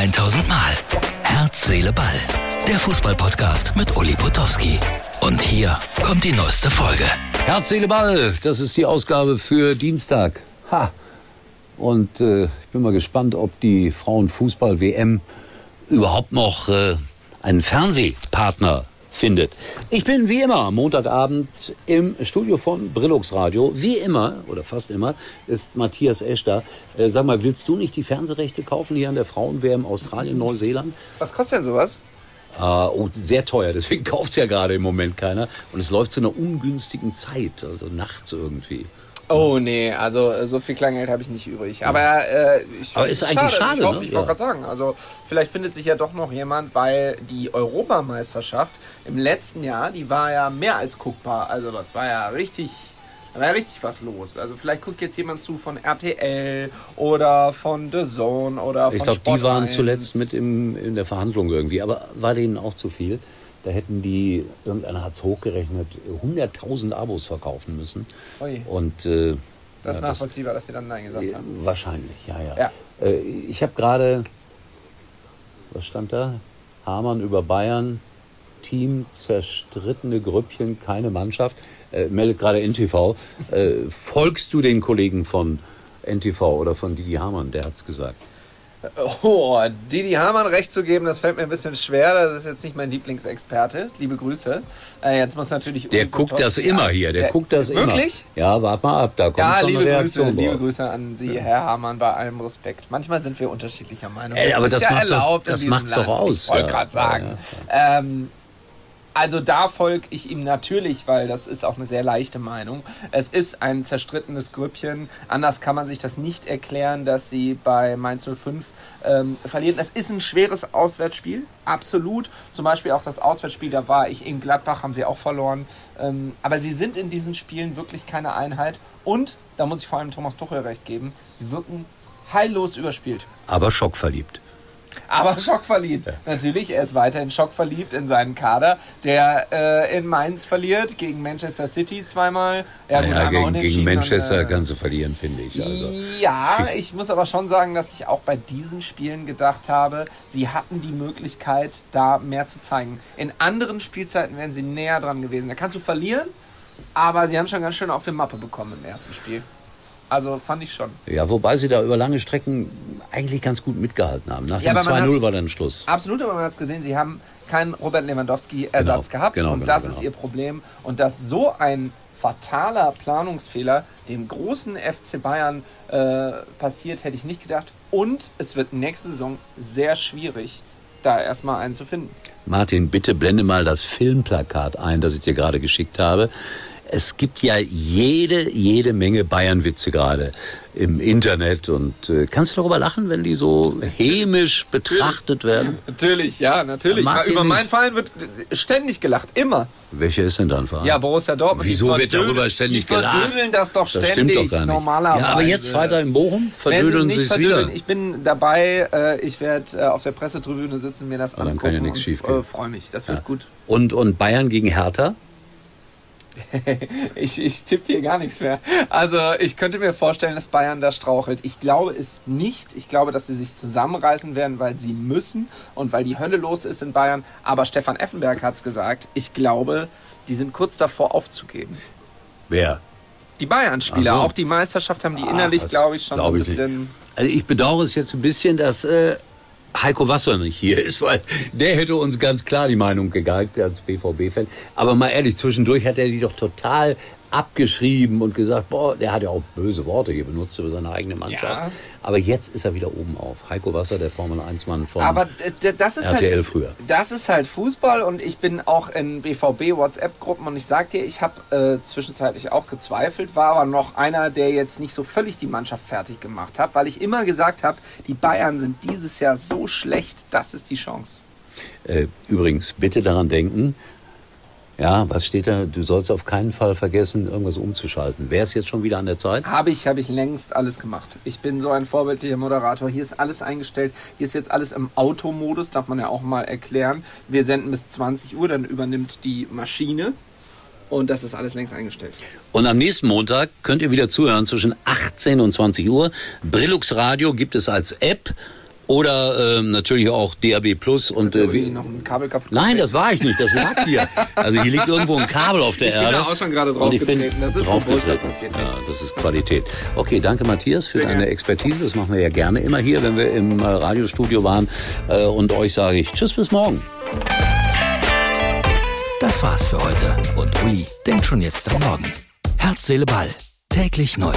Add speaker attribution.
Speaker 1: 1000 Mal. Herz, Seele, Ball. Der Fußballpodcast mit Uli Potowski. Und hier kommt die neueste Folge.
Speaker 2: Herz, Seele, Ball. Das ist die Ausgabe für Dienstag. Ha. Und äh, ich bin mal gespannt, ob die Frauenfußball-WM überhaupt noch äh, einen Fernsehpartner findet. Ich bin wie immer Montagabend im Studio von Brillux Radio. Wie immer, oder fast immer, ist Matthias Esch da. Äh, sag mal, willst du nicht die Fernsehrechte kaufen hier an der Frauen-WM Australien, Neuseeland?
Speaker 3: Was kostet denn sowas?
Speaker 2: Äh, oh, sehr teuer, deswegen kauft es ja gerade im Moment keiner. Und es läuft zu einer ungünstigen Zeit, also nachts irgendwie.
Speaker 3: Oh nee, also äh, so viel Kleingeld habe ich nicht übrig. Aber, äh, ich,
Speaker 2: Aber ist eigentlich schade,
Speaker 3: Ich, hoffe,
Speaker 2: ne?
Speaker 3: ich
Speaker 2: Ja.
Speaker 3: wollte gerade sagen, also vielleicht findet sich ja doch noch jemand, weil die Europameisterschaft im letzten Jahr, die war ja mehr als guckbar. Also das war ja richtig, da war ja richtig was los. Also vielleicht guckt jetzt jemand zu von RTL oder von The Zone oder von
Speaker 2: Ich glaube, die waren
Speaker 3: 1.
Speaker 2: zuletzt mit im, in der Verhandlung irgendwie. Aber war denen auch zu viel? Da hätten die, irgendeiner hat es hochgerechnet, 100.000 Abos verkaufen müssen.
Speaker 3: Ui.
Speaker 2: Und äh,
Speaker 3: Das ist
Speaker 2: ja,
Speaker 3: nachvollziehbar, dass sie dann Nein gesagt
Speaker 2: äh,
Speaker 3: haben.
Speaker 2: wahrscheinlich, ja, ja.
Speaker 3: Ja.
Speaker 2: Äh, ich habe gerade, was stand da? Hamann über Bayern, Team, zerstrittene Grüppchen, keine Mannschaft. Äh, meldet gerade NTV. Äh, folgst du den Kollegen von NTV oder von Didi Hamann? Der hat's gesagt.
Speaker 3: Oh, Didi Hamann recht zu geben, das fällt mir ein bisschen schwer. Das ist jetzt nicht mein Lieblingsexperte. Liebe Grüße. Äh, jetzt muss natürlich.
Speaker 2: Der guckt das immer hier, der guckt das immer.
Speaker 3: Wirklich?
Speaker 2: Ja, warte mal ab, da kommt
Speaker 3: Ja,
Speaker 2: schon
Speaker 3: liebe
Speaker 2: eine
Speaker 3: Grüße,
Speaker 2: Reaktion
Speaker 3: liebe
Speaker 2: drauf.
Speaker 3: Grüße an Sie, Herr Hamann, bei allem Respekt. Manchmal sind wir unterschiedlicher Meinung.
Speaker 2: Ey, aber
Speaker 3: ist
Speaker 2: das
Speaker 3: ja
Speaker 2: macht
Speaker 3: erlaubt
Speaker 2: das
Speaker 3: diesem
Speaker 2: macht's doch aus,
Speaker 3: Ich wollte
Speaker 2: ja.
Speaker 3: gerade sagen. Ähm, also da folge ich ihm natürlich, weil das ist auch eine sehr leichte Meinung. Es ist ein zerstrittenes Grüppchen. Anders kann man sich das nicht erklären, dass sie bei Mainz 05 ähm, verlieren. Es ist ein schweres Auswärtsspiel, absolut. Zum Beispiel auch das Auswärtsspiel, da war ich in Gladbach, haben sie auch verloren. Ähm, aber sie sind in diesen Spielen wirklich keine Einheit. Und, da muss ich vor allem Thomas Tuchel recht geben, sie wirken heillos überspielt.
Speaker 2: Aber schockverliebt.
Speaker 3: Aber schockverliebt. Natürlich, er ist weiterhin schockverliebt in seinen Kader, der äh, in Mainz verliert gegen Manchester City zweimal. Ja, gut,
Speaker 2: naja,
Speaker 3: einmal
Speaker 2: gegen, gegen Manchester
Speaker 3: und, äh,
Speaker 2: kannst du verlieren, finde ich. Also.
Speaker 3: ja, ich muss aber schon sagen, dass ich auch bei diesen Spielen gedacht habe, sie hatten die Möglichkeit, da mehr zu zeigen. In anderen Spielzeiten wären sie näher dran gewesen. Da kannst du verlieren, aber sie haben schon ganz schön auf die Mappe bekommen im ersten Spiel. Also fand ich schon.
Speaker 2: Ja, wobei sie da über lange Strecken eigentlich ganz gut mitgehalten haben. Nach
Speaker 3: Ja,
Speaker 2: dem
Speaker 3: aber man
Speaker 2: 2-0
Speaker 3: hat's-
Speaker 2: war dann Schluss.
Speaker 3: Absolut, aber man hat es gesehen, sie haben keinen Robert Lewandowski-Ersatz
Speaker 2: Genau,
Speaker 3: gehabt.
Speaker 2: genau,
Speaker 3: und
Speaker 2: genau,
Speaker 3: das
Speaker 2: genau.
Speaker 3: ist ihr Problem. Und dass so ein fataler Planungsfehler dem großen FC Bayern äh, passiert, hätte ich nicht gedacht. Und es wird nächste Saison sehr schwierig, da erstmal einen zu finden.
Speaker 2: Martin, bitte blende mal das Filmplakat ein, das ich dir gerade geschickt habe. Es gibt ja jede, jede Menge Bayern-Witze gerade im Internet. Und äh, kannst du darüber lachen, wenn die so hämisch betrachtet werden?
Speaker 3: Natürlich, ja, natürlich.
Speaker 2: Martin
Speaker 3: Über meinen. Verein wird ständig gelacht, immer.
Speaker 2: Welcher ist denn dein Verein?
Speaker 3: Ja, Borussia Dortmund.
Speaker 2: Wieso
Speaker 3: die
Speaker 2: wird darüber ständig
Speaker 3: die
Speaker 2: gelacht?
Speaker 3: verdödeln das doch
Speaker 2: das
Speaker 3: ständig,
Speaker 2: stimmt doch gar nicht.
Speaker 3: normalerweise.
Speaker 2: Ja, aber jetzt Freitag in Bochum verdödeln sie es wieder.
Speaker 3: Ich bin dabei, äh, ich werde äh, auf der Pressetribüne sitzen, mir das
Speaker 2: dann
Speaker 3: angucken
Speaker 2: kann ja nichts
Speaker 3: und
Speaker 2: schiefgehen.
Speaker 3: äh, freue mich. Das wird gut.
Speaker 2: Und, und Bayern gegen Hertha?
Speaker 3: Ich, ich tippe hier gar nichts mehr. Also ich könnte mir vorstellen, dass Bayern da strauchelt. Ich glaube es nicht. Ich glaube, dass sie sich zusammenreißen werden, weil sie müssen und weil die Hölle los ist in Bayern. Aber Stefan Effenberg hat es gesagt. Ich glaube, die sind kurz davor aufzugeben.
Speaker 2: Wer?
Speaker 3: Die Bayern-Spieler,
Speaker 2: so.
Speaker 3: auch die Meisterschaft haben die
Speaker 2: Ach,
Speaker 3: innerlich, glaube ich, schon
Speaker 2: glaub
Speaker 3: ein
Speaker 2: ich nicht.
Speaker 3: bisschen...
Speaker 2: Also ich bedauere es jetzt ein bisschen, dass äh, Heiko Wasser nicht hier ist, weil der hätte uns ganz klar die Meinung gegeigt als BVB-Fan. Aber mal ehrlich, zwischendurch hat er die doch total abgeschrieben und gesagt, boah, der hat ja auch böse Worte hier benutzt über seine eigene Mannschaft.
Speaker 3: Ja.
Speaker 2: Aber jetzt ist er wieder oben auf. Heiko Wasser, der Formel-1-Mann von
Speaker 3: Aber das ist
Speaker 2: RTL
Speaker 3: halt
Speaker 2: früher.
Speaker 3: Das ist halt Fußball und ich bin auch in BVB WhatsApp Gruppen und ich sag dir, ich habe äh, zwischenzeitlich auch gezweifelt, war aber noch einer, der jetzt nicht so völlig die Mannschaft fertig gemacht hat, weil ich immer gesagt habe, die Bayern sind dieses Jahr so schlecht, das ist die Chance.
Speaker 2: Äh, übrigens, bitte daran denken, ja, was steht da? Du sollst auf keinen Fall vergessen, irgendwas umzuschalten. Wäre es jetzt schon wieder an der Zeit?
Speaker 3: Habe ich, habe ich längst alles gemacht. Ich bin so ein vorbildlicher Moderator. Hier ist alles eingestellt. Hier ist jetzt alles im Automodus, darf man ja auch mal erklären. Wir senden bis 20 Uhr, dann übernimmt die Maschine. Und das ist alles längst eingestellt.
Speaker 2: Und am nächsten Montag könnt ihr wieder zuhören zwischen 18 und 20 Uhr. Brillux Radio gibt es als App Oder ähm, natürlich auch DAB Plus und äh, wie,
Speaker 3: noch ein Kabel kaputt
Speaker 2: Nein, das war ich nicht, das lag hier. Also hier liegt irgendwo ein Kabel auf der
Speaker 3: Ich bin
Speaker 2: Erde.
Speaker 3: da auch schon gerade
Speaker 2: ich bin
Speaker 3: draufgetreten. Das ist
Speaker 2: draufgetreten.
Speaker 3: passiert
Speaker 2: Ja, das ist Qualität. Okay, danke Matthias für
Speaker 3: Sehr
Speaker 2: deine
Speaker 3: gerne.
Speaker 2: Expertise. Das machen wir ja gerne immer hier, wenn wir im äh, Radiostudio waren. Äh, und euch sage ich Tschüss bis morgen.
Speaker 1: Das war's für heute. Und Uli denkt schon jetzt am Morgen. Herz, Seele, Ball. Täglich neu.